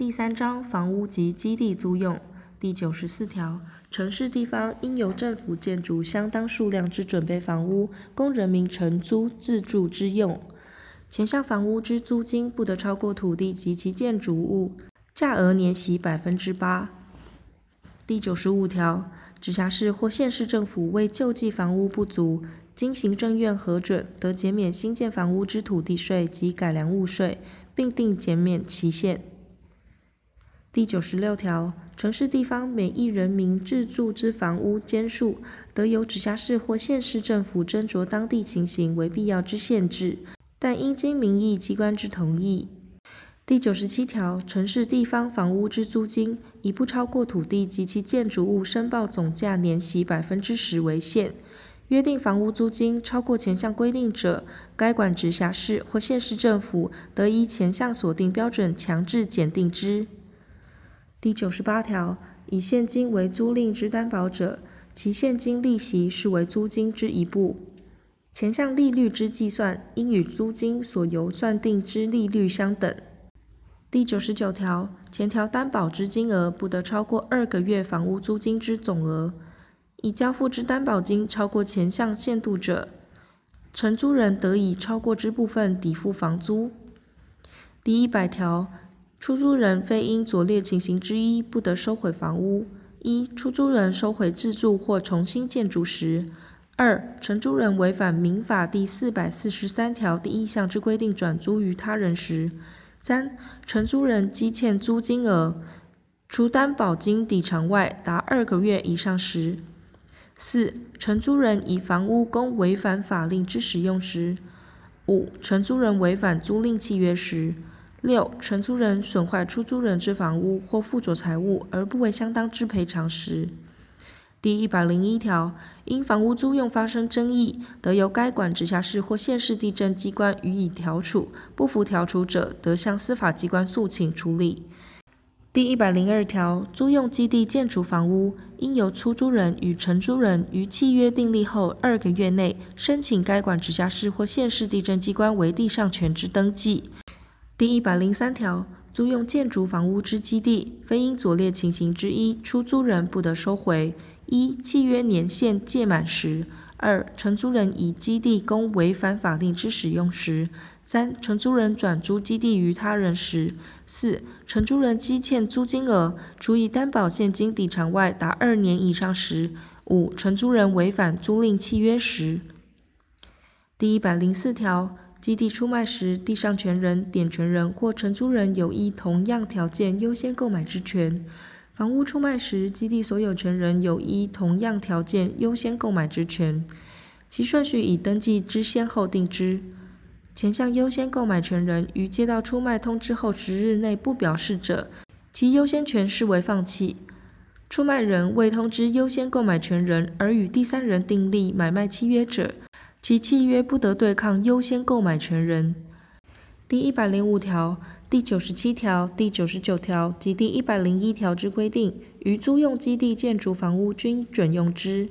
第三章房屋及基地租用第九十四条，城市地方应由政府建筑相当数量之准备房屋，供人民承租自住之用。前项房屋之租金不得超过土地及其建筑物价额年息百分之八。第九十五条，直辖市或县市政府为救济房屋不足，经行政院核准，得减免新建房屋之土地税及改良物税，并定减免期限。第九十六条，城市地方每一人民自住之房屋间数，得由直辖市或县市政府斟酌当地情形为必要之限制，但应经民意机关之同意。第九十七条，城市地方房屋之租金，以不超过土地及其建筑物申报总价年息百分之十为限。约定房屋租金超过前项规定者，该管直辖市或县市政府得依前项所定标准强制检定之。第九十八条，以现金为租赁之担保者，其现金利息视为租金之一部。前项利率之计算，应与租金所由算定之利率相等。第九十九条，前条担保之金额不得超过二个月房屋租金之总额。已交付之担保金超过前项限度者，承租人得以超过之部分抵付房租。第一百条。出租人非因左列情形之一不得收回房屋：一、出租人收回自住或重新建筑时；二、承租人违反民法第四百四十三条第一项之规定转租于他人时；三、承租人积欠租金额除担保金抵偿外达二个月以上时；四、承租人以房屋供违反法令之使用时；五、承租人违反租赁契约时。六、承租人损坏出租人之房屋或附着财物而不为相当之赔偿时，第一百零一条，因房屋租用发生争议，得由该管直辖市或县市地震机关予以调处，不服调处者，得向司法机关诉请处理。第一百零二条，租用基地建筑房屋，应由出租人与承租人于契约订立后二个月内，申请该管直辖市或县市地震机关为地上权之登记。第一百零三条，租用建筑房屋之基地，非因左列情形之一，出租人不得收回：一、契约年限届满时；二、承租人以基地供违反法令之使用时；三、承租人转租基地于他人时；四、承租人积欠租金额除以担保现金抵偿外达二年以上时；五、承租人违反租赁契约时。第一百零四条。基地出卖时，地上权人、典权人或承租人有依同样条件优先购买之权；房屋出卖时，基地所有权人有依同样条件优先购买之权，其顺序以登记之先后定之。前项优先购买权人于接到出卖通知后十日内不表示者，其优先权视为放弃。出卖人未通知优先购买权人而与第三人订立买卖契约者，其契约不得对抗优先购买权人。第一百零五条、第九十七条、第九十九条及第一百零一条之规定，于租用基地建筑房屋均准用之。